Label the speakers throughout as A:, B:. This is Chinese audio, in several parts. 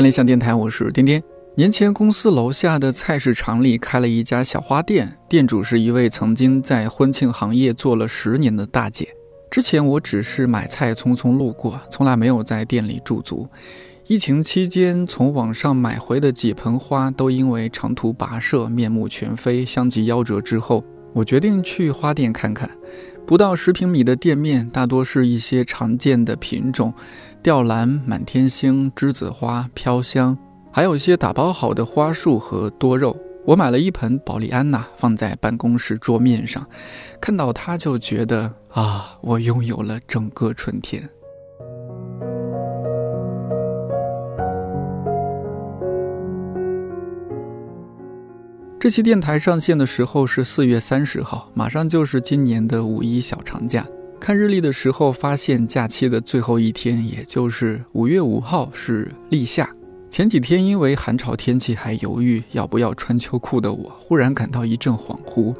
A: 看理想电台，我是颠颠。年前，公司楼下的菜市场里开了一家小花店，店主是一位曾经在婚庆行业做了十年的大姐。之前我只是买菜匆匆路过，从来没有在店里驻足。疫情期间，从网上买回的几盆花都因为长途跋涉面目全非，相继夭折之后，我决定去花店看看。不到十平米的店面，大多是一些常见的品种：吊兰、满天星、栀子花、飘香，还有一些打包好的花束和多肉。我买了一盆保利安娜，放在办公室桌面上，看到它就觉得啊，我拥有了整个春天。这期电台上线的时候是四月三十号，马上就是今年的五一小长假。看日历的时候，发现假期的最后一天，也就是五月五号是立夏。前几天因为寒潮天气还犹豫要不要穿秋裤的我，忽然感到一阵恍惚。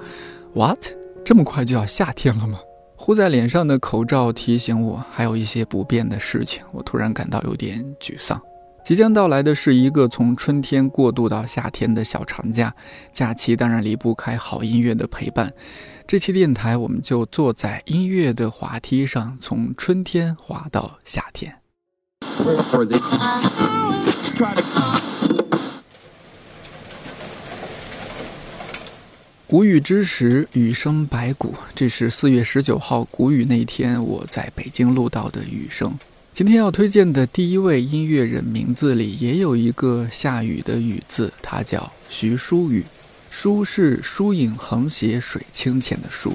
A: What？这么快就要夏天了吗？糊在脸上的口罩提醒我还有一些不变的事情，我突然感到有点沮丧。即将到来的是一个从春天过渡到夏天的小长假，假期当然离不开好音乐的陪伴。这期电台，我们就坐在音乐的滑梯上，从春天滑到夏天。谷雨之时，雨声百谷。这是四月十九号谷雨那天，我在北京录到的雨声。今天要推荐的第一位音乐人名字里也有一个下雨的雨字，他叫徐书宇。书是疏影横斜水清浅的书。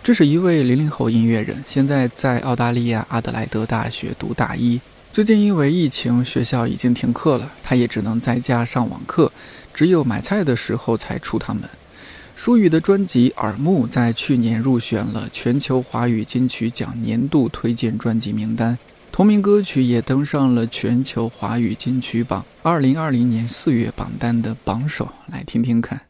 A: 这是一位零零后音乐人，现在在澳大利亚阿德莱德大学读大一。最近因为疫情，学校已经停课了，他也只能在家上网课，只有买菜的时候才出趟门。舒雨的专辑《耳目》在去年入选了全球华语金曲奖年度推荐专辑名单。同名歌曲也登上了全球华语金曲榜二零二零年四月榜单的榜首，来听听看。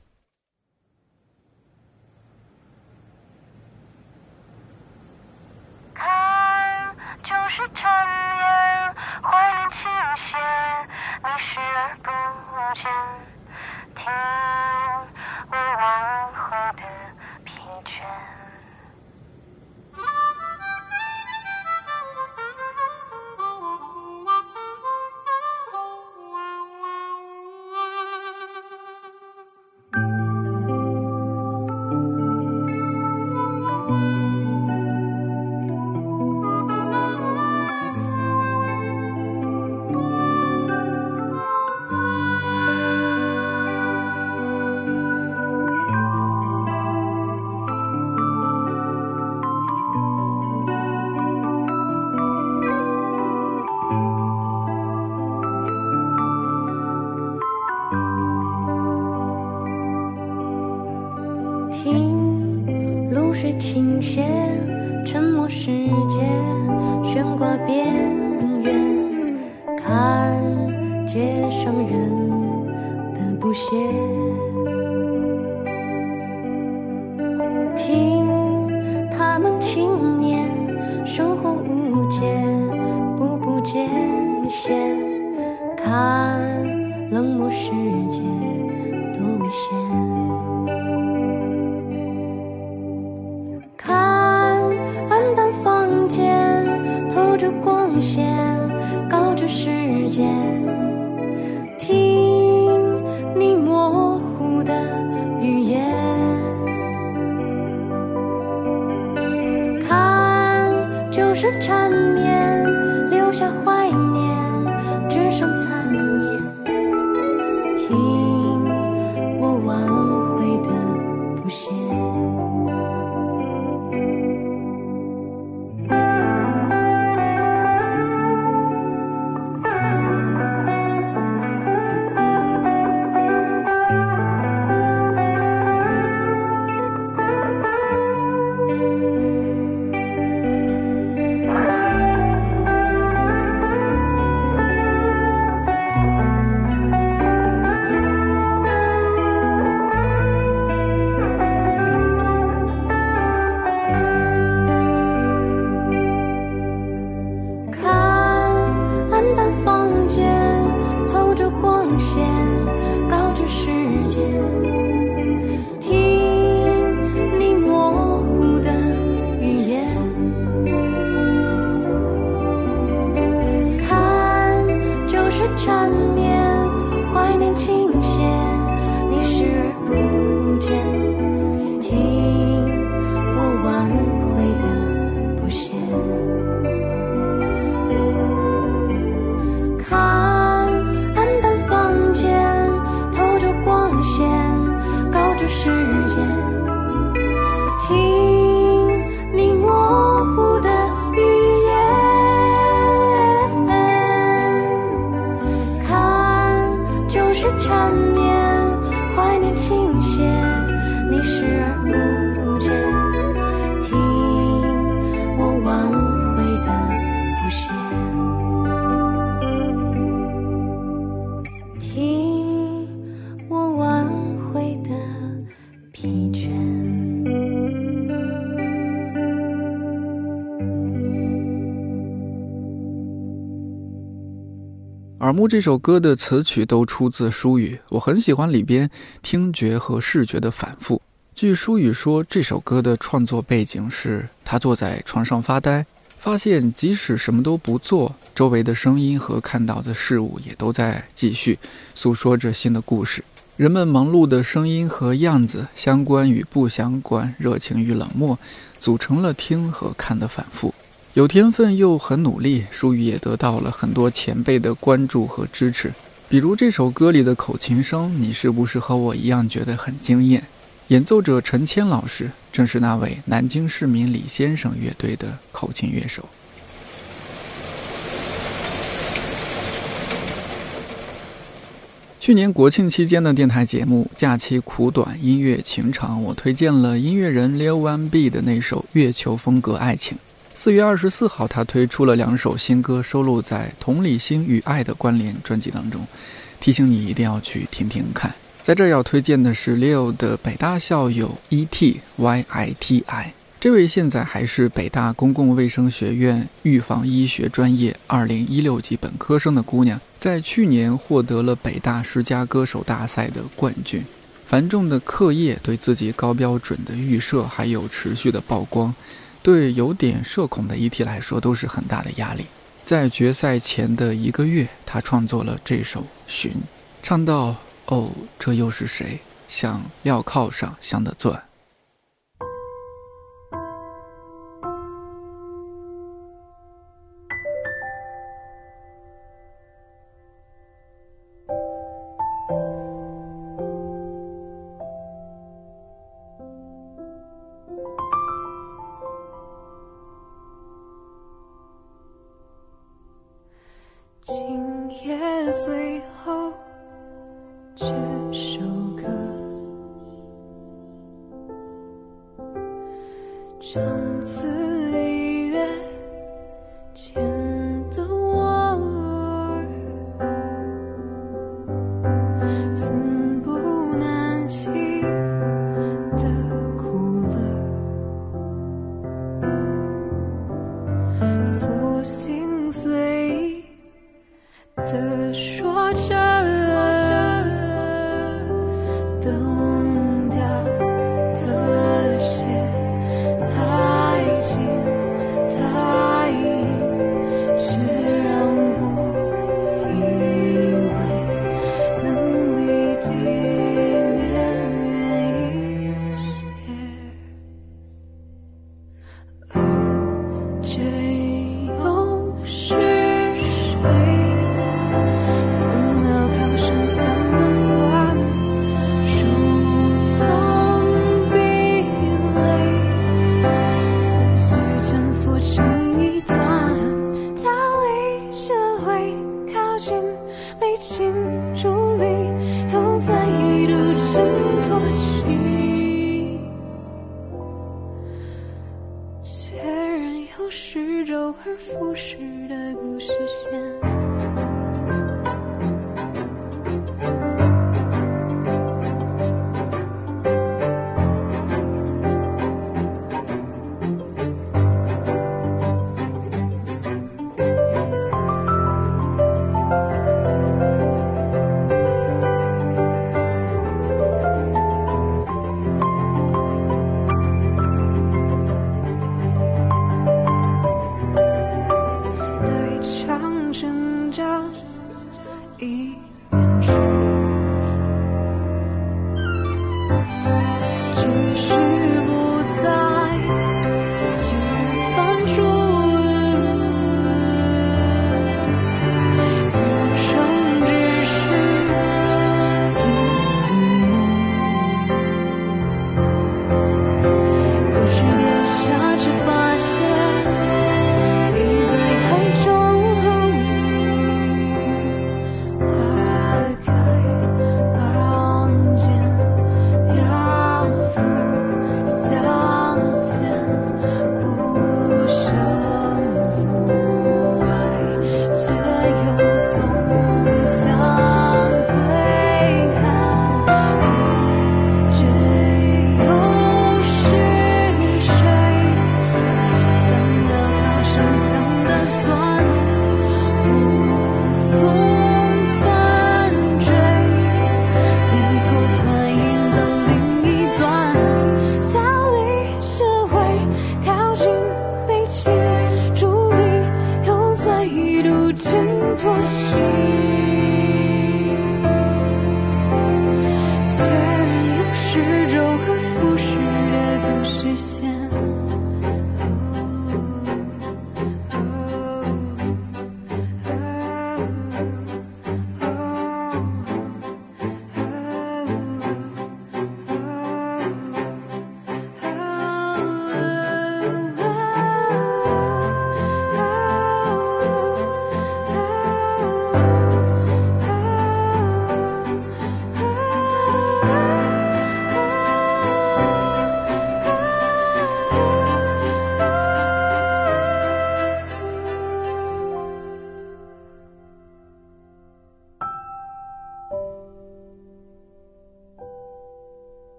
B: 世界多危险！看暗淡房间透着光线，告知
A: 时间。这首歌的词曲都出自舒语，我很喜欢里边听觉和视觉的反复。据舒语说，这首歌的创作背景是他坐在床上发呆，发现即使什么都不做，周围的声音和看到的事物也都在继续诉说着新的故事。人们忙碌的声音和样子，相关与不相关，热情与冷漠，组成了听和看的反复。有天分又很努力，舒宇也得到了很多前辈的关注和支持。比如这首歌里的口琴声，你是不是和我一样觉得很惊艳？演奏者陈谦老师正是那位南京市民李先生乐队的口琴乐手。去年国庆期间的电台节目《假期苦短，音乐情长》，我推荐了音乐人 Leo One B 的那首《月球风格爱情》。四月二十四号，他推出了两首新歌，收录在《同理心与爱的关联》专辑当中。提醒你一定要去听听看。在这儿要推荐的是 Leo 的北大校友 E.T. Y.I.T.I。这位现在还是北大公共卫生学院预防医学专业二零一六级本科生的姑娘，在去年获得了北大十佳歌手大赛的冠军。繁重的课业、对自己高标准的预设，还有持续的曝光。对有点社恐的 E.T 来说都是很大的压力。在决赛前的一个月，他创作了这首《寻》，唱到：“哦，这又是谁？像镣铐上镶的钻。”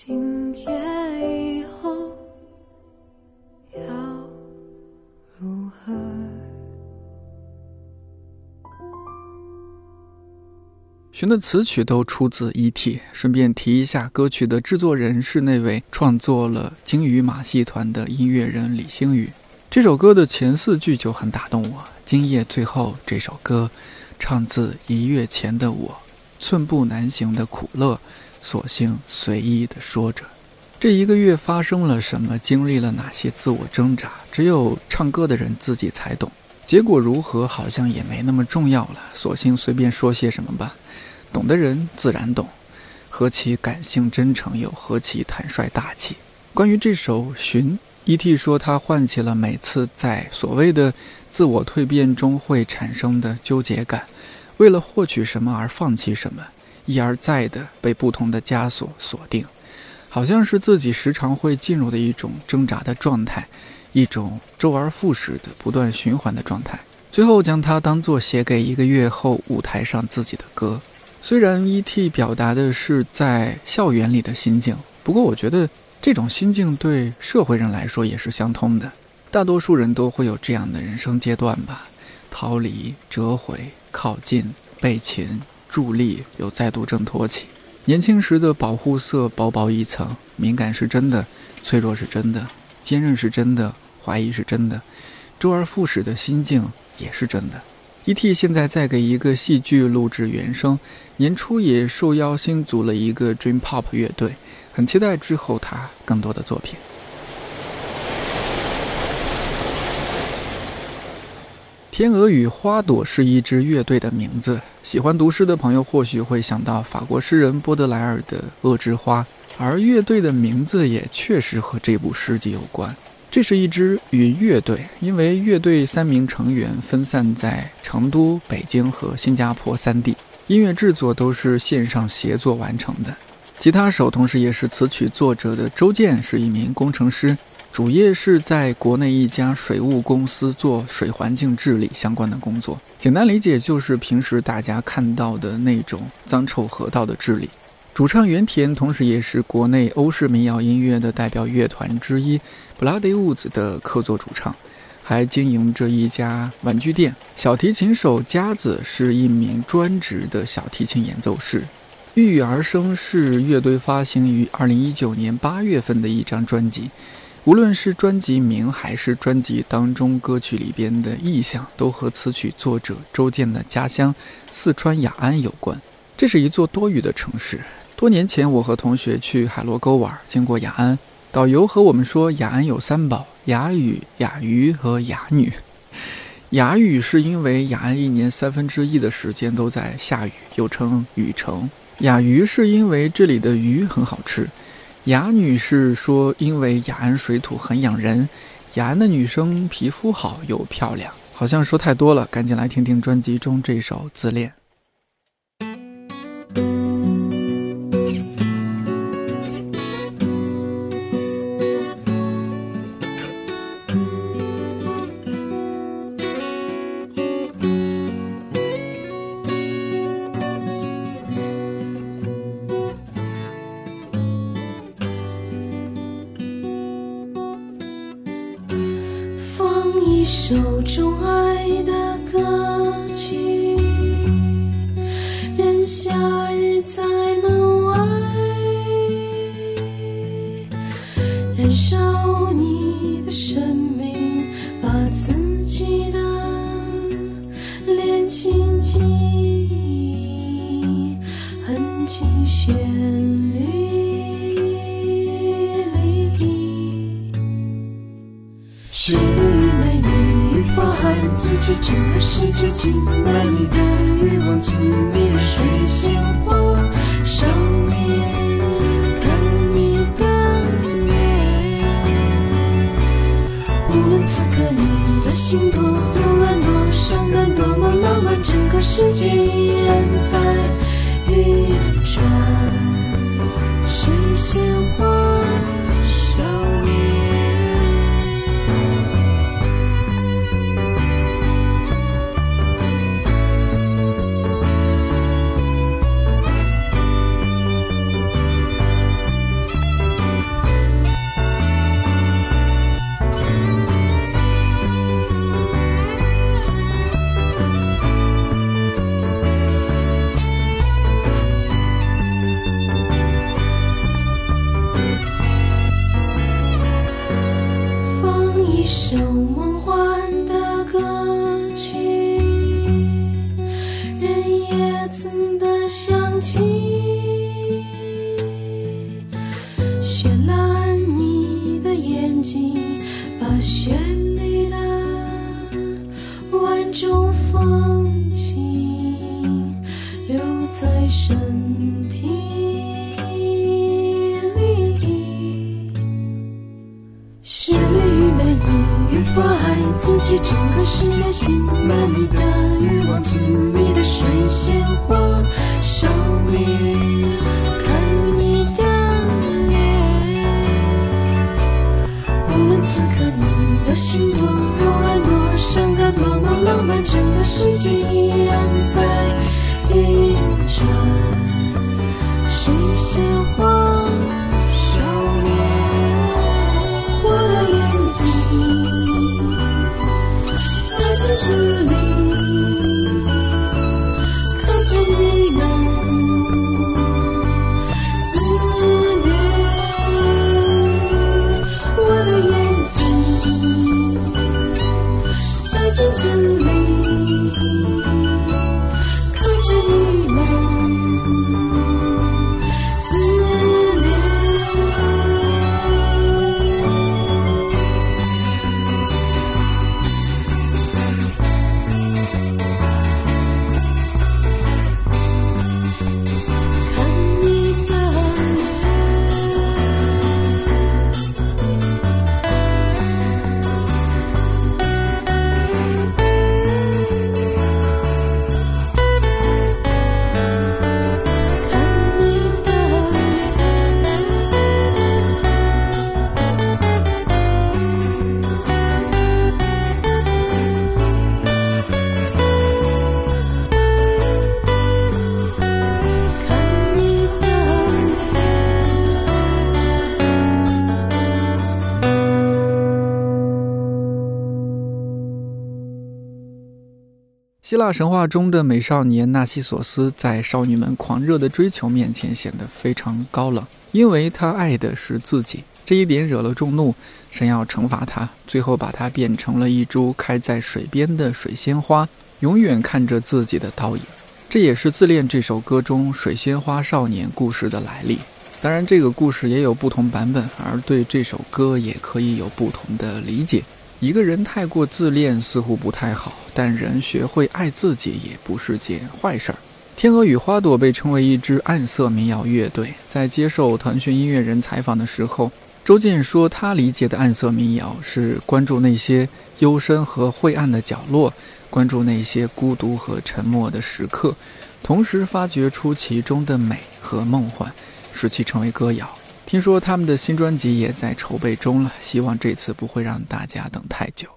C: 今夜以后要如何？
A: 寻的词曲都出自 E.T。顺便提一下，歌曲的制作人是那位创作了《鲸鱼马戏团》的音乐人李星宇。这首歌的前四句就很打动我。今夜最后这首歌，唱自一月前的我，寸步难行的苦乐，索性随意的说着。这一个月发生了什么，经历了哪些自我挣扎，只有唱歌的人自己才懂。结果如何，好像也没那么重要了，索性随便说些什么吧。懂的人自然懂，何其感性真诚，又何其坦率大气。关于这首《寻》，E.T. 说他唤起了每次在所谓的自我蜕变中会产生的纠结感，为了获取什么而放弃什么，一而再的被不同的枷锁锁定，好像是自己时常会进入的一种挣扎的状态，一种周而复始的不断循环的状态。最后将它当作写给一个月后舞台上自己的歌。虽然 E.T. 表达的是在校园里的心境，不过我觉得这种心境对社会人来说也是相通的。大多数人都会有这样的人生阶段吧：逃离、折回、靠近、被擒、助力，又再度挣脱起。年轻时的保护色薄薄一层，敏感是真的，脆弱是真的，坚韧是真的，怀疑是真的，周而复始的心境也是真的。E.T. 现在在给一个戏剧录制原声，年初也受邀新组了一个 Dream Pop 乐队，很期待之后他更多的作品。天鹅与花朵是一支乐队的名字，喜欢读诗的朋友或许会想到法国诗人波德莱尔的《恶之花》，而乐队的名字也确实和这部诗集有关。这是一支云乐队，因为乐队三名成员分散在成都、北京和新加坡三地，音乐制作都是线上协作完成的。吉他手同时也是词曲作者的周健是一名工程师，主业是在国内一家水务公司做水环境治理相关的工作。简单理解就是平时大家看到的那种脏臭河道的治理。主唱原田，同时也是国内欧式民谣音乐的代表乐团之一 Bloody Woods 的客座主唱，还经营着一家玩具店。小提琴手佳子是一名专职的小提琴演奏师。郁郁而生是乐队发行于2019年8月份的一张专辑，无论是专辑名还是专辑当中歌曲里边的意象，都和词曲作者周健的家乡四川雅安有关。这是一座多雨的城市。多年前，我和同学去海螺沟玩，经过雅安，导游和我们说，雅安有三宝：雅雨、雅鱼和雅女。雅雨是因为雅安一年三分之一的时间都在下雨，又称雨城；雅鱼是因为这里的鱼很好吃；雅女士说因为雅安水土很养人，雅安的女生皮肤好又漂亮。好像说太多了，赶紧来听听专辑中这首《自恋》。
C: 烧你的生命，把自己的脸轻轻哼起旋律。
B: 旋律美丽，无法自己整个世界，浸满你的欲望，做你的水仙花你的心多柔软多伤感，多么浪漫，整个世界依然在运转。水仙花
A: 希腊神话中的美少年纳西索斯，在少女们狂热的追求面前显得非常高冷，因为他爱的是自己。这一点惹了众怒，神要惩罚他，最后把他变成了一株开在水边的水仙花，永远看着自己的倒影。这也是《自恋》这首歌中水仙花少年故事的来历。当然，这个故事也有不同版本，而对这首歌也可以有不同的理解。一个人太过自恋似乎不太好，但人学会爱自己也不是件坏事儿。天鹅与花朵被称为一支暗色民谣乐队，在接受腾讯音乐人采访的时候，周健说他理解的暗色民谣是关注那些幽深和晦暗的角落，关注那些孤独和沉默的时刻，同时发掘出其中的美和梦幻，使其成为歌谣。听说他们的新专辑也在筹备中了，希望这次不会让大家等太久。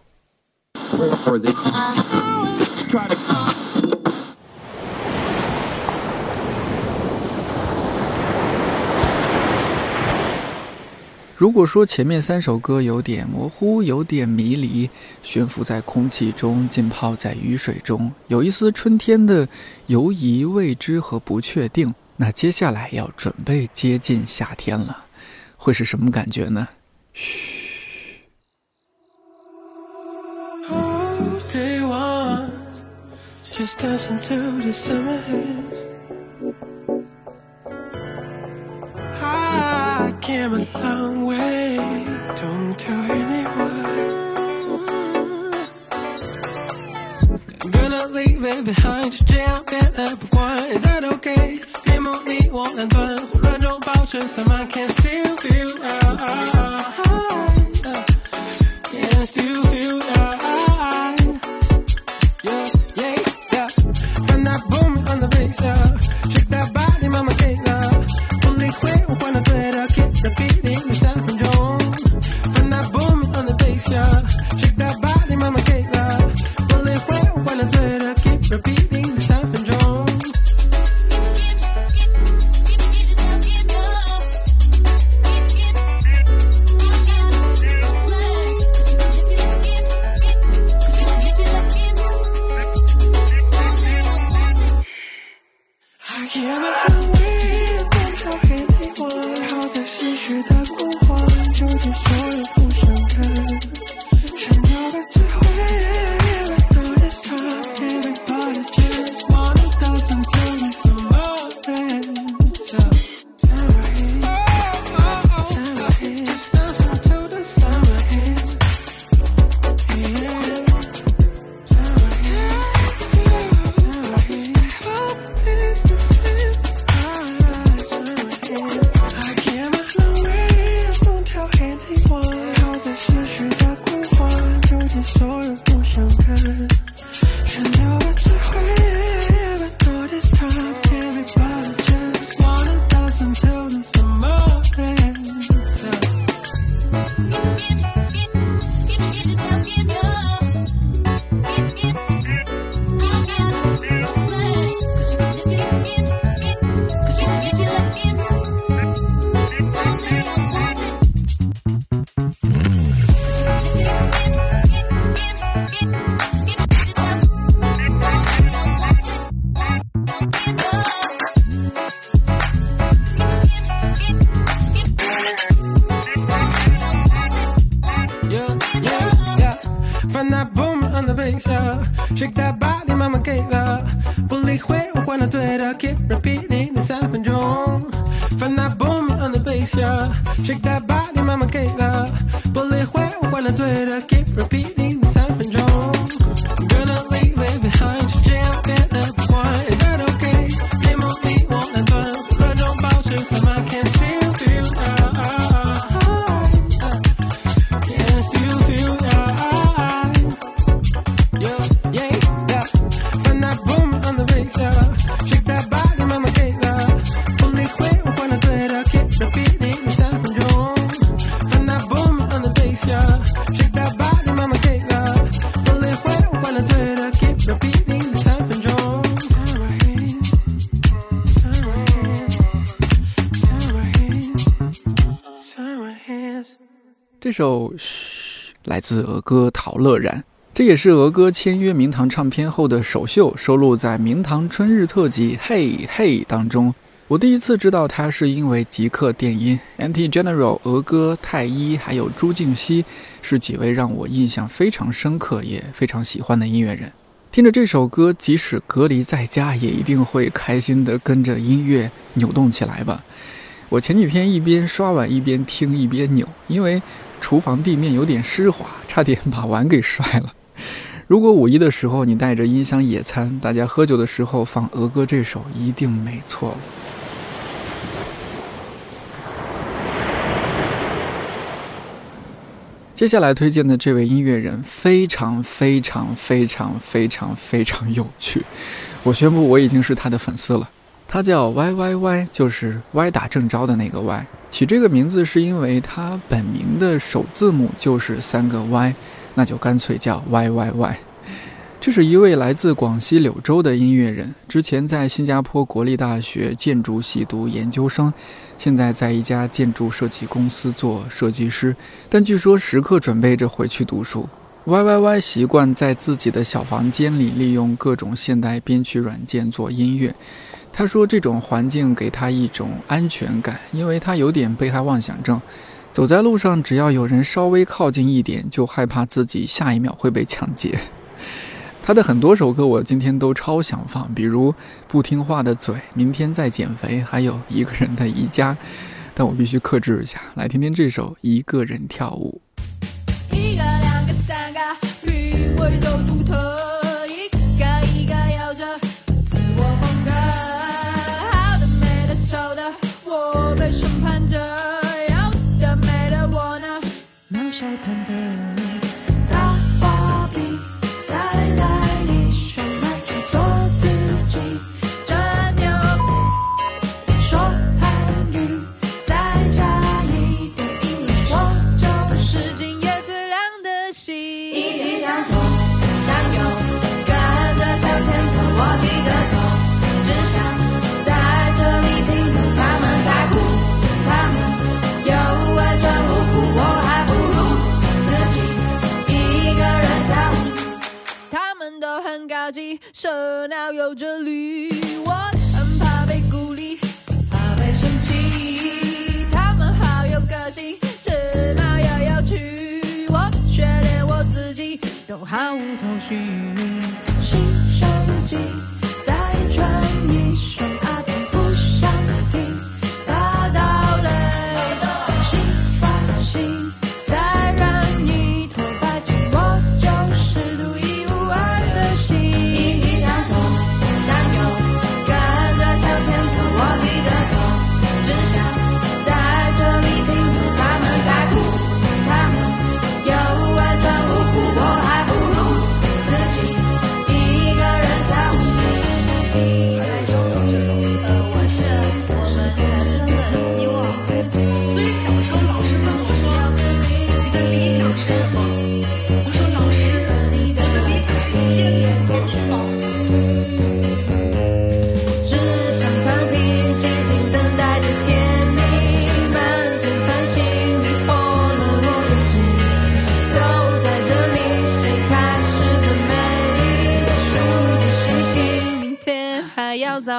A: 如果说前面三首歌有点模糊，有点迷离，悬浮在空气中，浸泡在雨水中，有一丝春天的犹疑、未知和不确定，那接下来要准备接近夏天了，会是什么感觉呢？嘘
D: ，All day one, just dance into the summer heat. I came a long way, don't tell anyone. behind，这样变了不管，Is that okay？别梦你我两端，混乱中保持散漫，Can still
A: 来自儿歌陶乐然，这也是儿歌签约明堂唱片后的首秀，收录在明堂春日特辑《嘿嘿》当中。我第一次知道他是因为极客电音、Anti General、俄歌、太一还有朱静熙是几位让我印象非常深刻也非常喜欢的音乐人。听着这首歌，即使隔离在家，也一定会开心的跟着音乐扭动起来吧。我前几天一边刷碗一边听一边扭，因为厨房地面有点湿滑，差点把碗给摔了。如果五一的时候你带着音箱野餐，大家喝酒的时候放俄歌这首，一定没错了。接下来推荐的这位音乐人非常非常非常非常非常有趣，我宣布我已经是他的粉丝了。他叫 Y Y Y，就是歪打正着的那个 Y。起这个名字是因为他本名的首字母就是三个 Y，那就干脆叫 Y Y Y。这是一位来自广西柳州的音乐人，之前在新加坡国立大学建筑系读研究生，现在在一家建筑设计公司做设计师，但据说时刻准备着回去读书。Y Y Y 习惯在自己的小房间里利用各种现代编曲软件做音乐。他说这种环境给他一种安全感，因为他有点被害妄想症，走在路上只要有人稍微靠近一点，就害怕自己下一秒会被抢劫。他的很多首歌我今天都超想放，比如《不听话的嘴》《明天再减肥》，还有一个人的宜家，但我必须克制一下，来听听这首《一个人跳舞》。
C: 一个、两个、三个，韵味都独特。笑谈的。大画笔，再来一双来去做自己，真牛说韩语，再加一点英语，我就是今夜最亮的星。一起向左热闹，有哲理，我很怕被孤立，怕被嫌弃。他们好有个性，时髦又有趣，我却连我自己都毫无头绪。新手机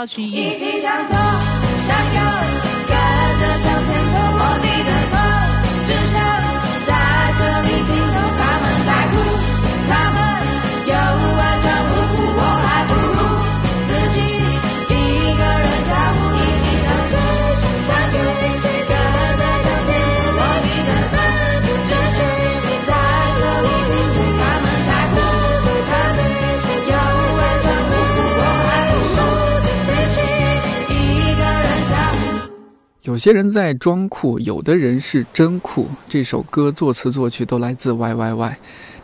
C: 一起。一起
A: 有些人在装酷，有的人是真酷。这首歌作词作曲都来自 YYY，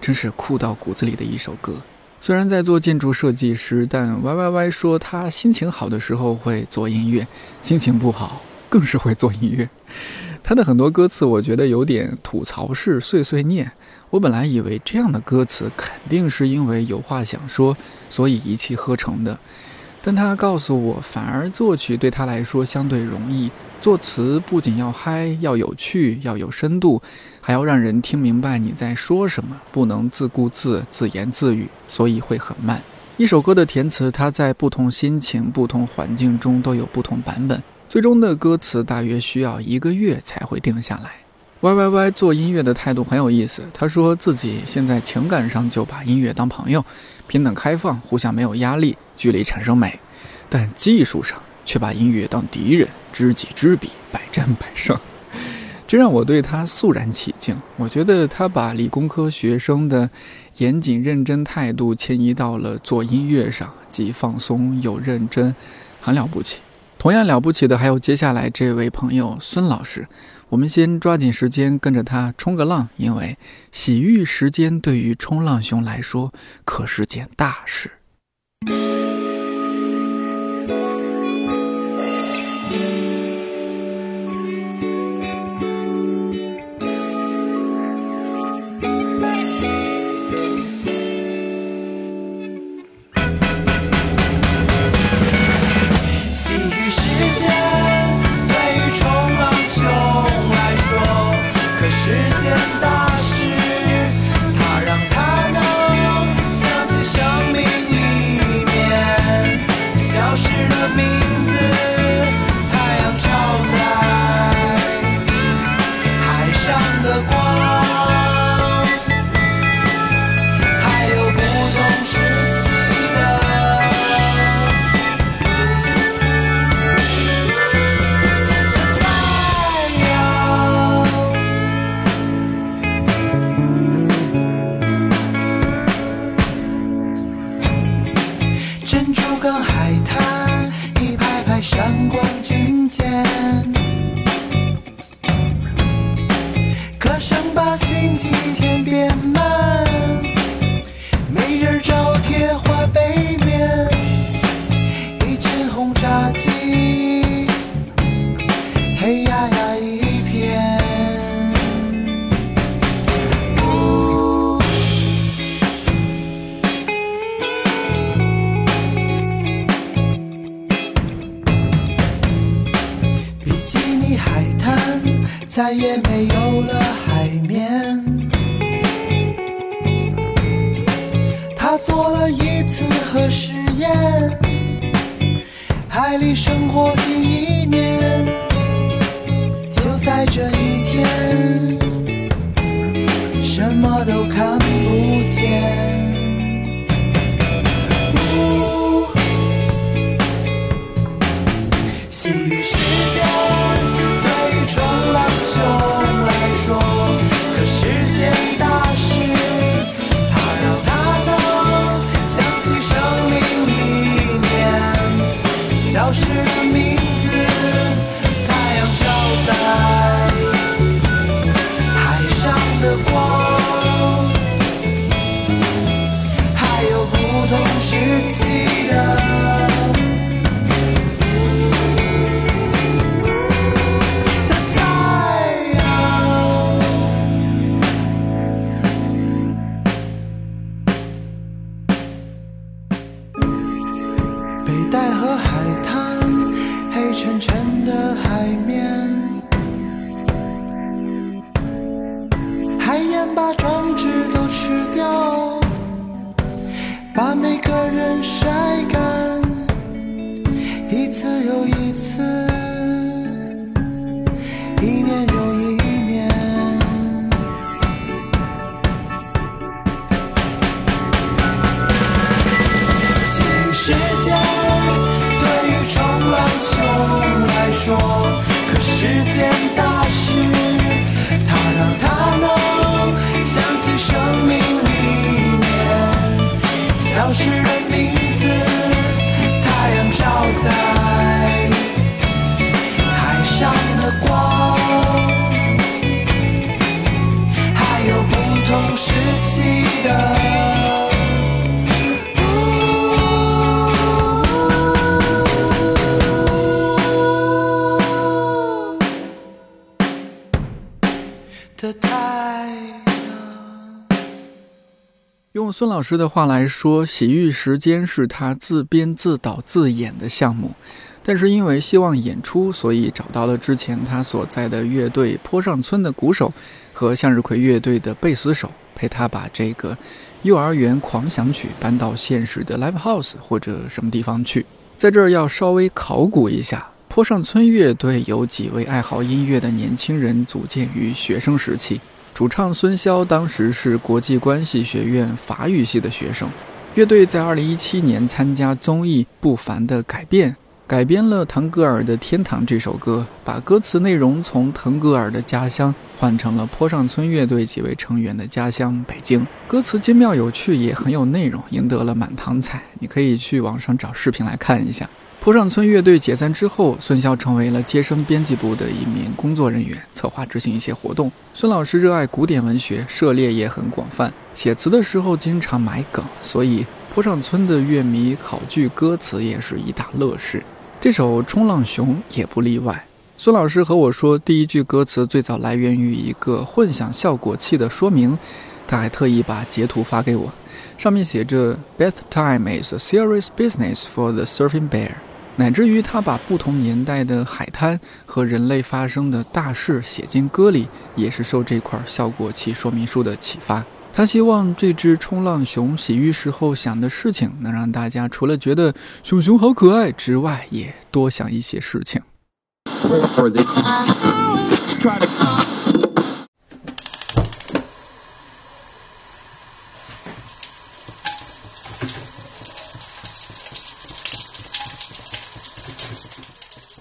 A: 真是酷到骨子里的一首歌。虽然在做建筑设计师，但 YYY 说他心情好的时候会做音乐，心情不好更是会做音乐。他的很多歌词我觉得有点吐槽式碎碎念。我本来以为这样的歌词肯定是因为有话想说，所以一气呵成的。但他告诉我，反而作曲对他来说相对容易。作词不仅要嗨，要有趣，要有深度，还要让人听明白你在说什么，不能自顾自、自言自语，所以会很慢。一首歌的填词，它在不同心情、不同环境中都有不同版本，最终的歌词大约需要一个月才会定下来。Y Y Y 做音乐的态度很有意思，他说自己现在情感上就把音乐当朋友，平等开放，互相没有压力，距离产生美，但技术上却把音乐当敌人，知己知彼，百战百胜。这让我对他肃然起敬。我觉得他把理工科学生的严谨认真态度迁移到了做音乐上，既放松又认真，很了不起。同样了不起的还有接下来这位朋友孙老师。我们先抓紧时间跟着他冲个浪，因为洗浴时间对于冲浪熊来说可是件大事。
E: 写
A: 孙老师的话来说，《洗浴时间》是他自编自导自演的项目，但是因为希望演出，所以找到了之前他所在的乐队坡上村的鼓手和向日葵乐队的贝斯手，陪他把这个幼儿园狂想曲搬到现实的 live house 或者什么地方去。在这儿要稍微考古一下，坡上村乐队由几位爱好音乐的年轻人组建于学生时期。主唱孙骁当时是国际关系学院法语系的学生。乐队在2017年参加综艺《不凡的改变》，改编了腾格尔的《天堂》这首歌，把歌词内容从腾格尔的家乡换成了坡上村乐队几位成员的家乡北京。歌词精妙有趣，也很有内容，赢得了满堂彩。你可以去网上找视频来看一下。坡上村乐队解散之后，孙骁成为了接生编辑部的一名工作人员，策划执行一些活动。孙老师热爱古典文学，涉猎也很广泛，写词的时候经常埋梗，所以坡上村的乐迷考据歌词也是一大乐事。这首《冲浪熊》也不例外。孙老师和我说，第一句歌词最早来源于一个混响效果器的说明，他还特意把截图发给我，上面写着 “Bath time is a serious business for the surfing bear”。乃至于他把不同年代的海滩和人类发生的大事写进歌里，也是受这块效果器说明书的启发。他希望这只冲浪熊洗浴时候想的事情，能让大家除了觉得熊熊好可爱之外，也多想一些事情。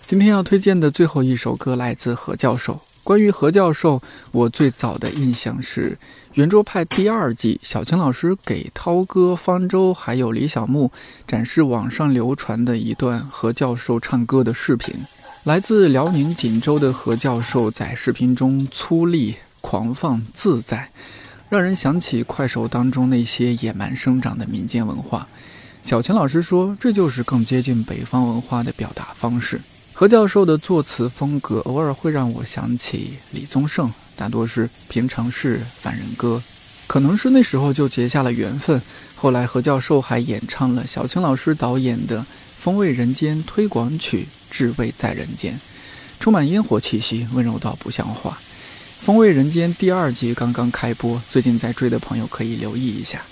A: 今天要推荐的最后一首歌来自何教授。关于何教授，我最早的印象是《圆桌派》第二季，小青老师给涛哥、方舟还有李小牧展示网上流传的一段何教授唱歌的视频。来自辽宁锦州的何教授在视频中粗粝、狂放、自在，让人想起快手当中那些野蛮生长的民间文化。小青老师说，这就是更接近北方文化的表达方式。何教授的作词风格偶尔会让我想起李宗盛，大多是平常事、凡人歌，可能是那时候就结下了缘分。后来何教授还演唱了小青老师导演的《风味人间》推广曲《至味在人间》，充满烟火气息，温柔到不像话。《风味人间》第二季刚刚开播，最近在追的朋友可以留意一下。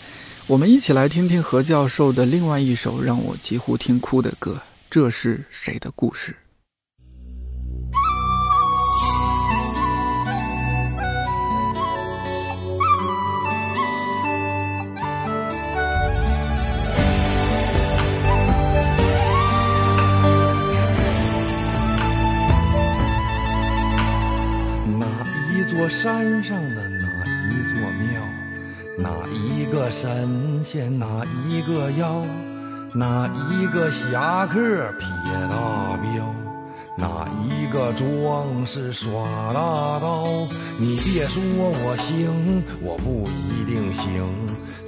A: 我们一起来听听何教授的另外一首让我几乎听哭的歌，这是谁的故事？
F: 山上的哪一座庙，哪一个神仙哪一个妖，哪一个侠客撇大镖，哪一个壮士耍大刀？你别说我行，我不一定行。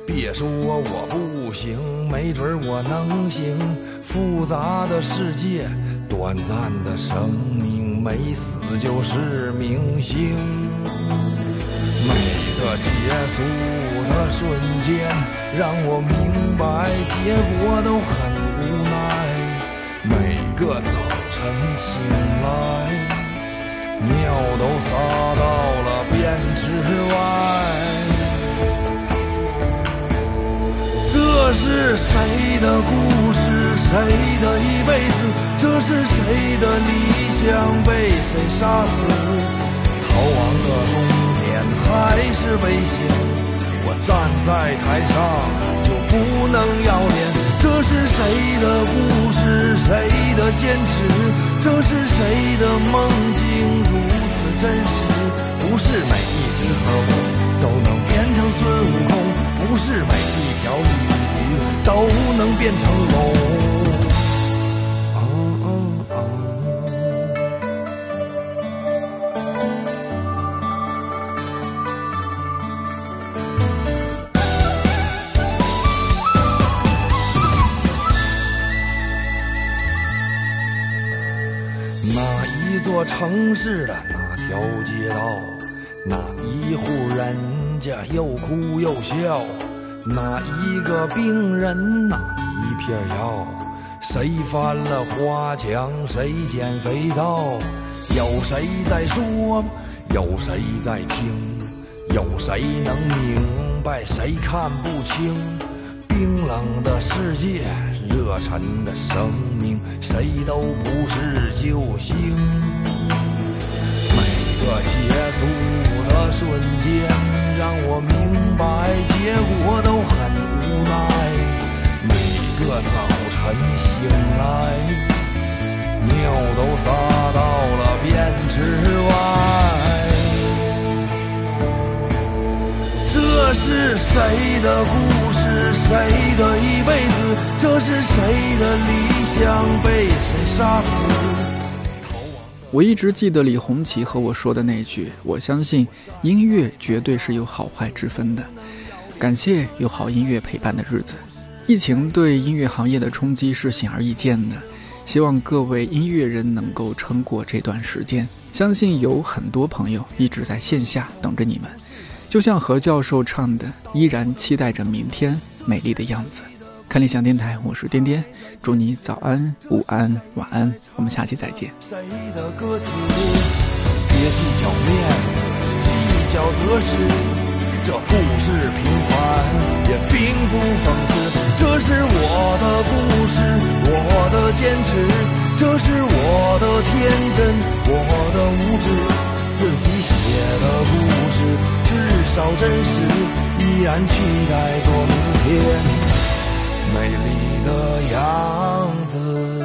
F: 别说我不行，没准我能行。复杂的世界，短暂的生命，没死就是明星。每个结束的瞬间，让我明白结果都很无奈。每个早晨醒来，尿都撒到了边编织外。这是谁的故事？谁的一辈子？这是谁的理想被谁杀死？逃亡的终点还是危险。我站在台上就不能要脸。这是谁的故事？谁的坚持？这是谁的梦境如此真实？不是每一只猴都能变成孙悟空，不是每一条鲤鱼都能变成龙。城市的那条街道，那一户人家又哭又笑，那一个病人，那一片药，谁翻了花墙，谁捡肥皂，有谁在说，有谁在听，有谁能明白，谁看不清？冰冷的世界，热忱的生命，谁都不是救星。结束的瞬间，让我明白结果都很无奈。每个早晨醒来，尿都撒到了便池外。这是谁的故事？谁的一辈子？这是谁的理想被谁杀死？
A: 我一直记得李红旗和我说的那句：“我相信音乐绝对是有好坏之分的。”感谢有好音乐陪伴的日子。疫情对音乐行业的冲击是显而易见的，希望各位音乐人能够撑过这段时间。相信有很多朋友一直在线下等着你们，就像何教授唱的：“依然期待着明天美丽的样子。”看理想电台，我是颠颠，祝你早安、午安、晚安，我们下期再见。
F: 谁的歌词？别计较面子，计较得失。这故事平凡，也并不讽刺。这是我的故事，我的坚持，这是我的天真，我的无知。自己写的故事，至少真实。依然期待着明天美丽的样子。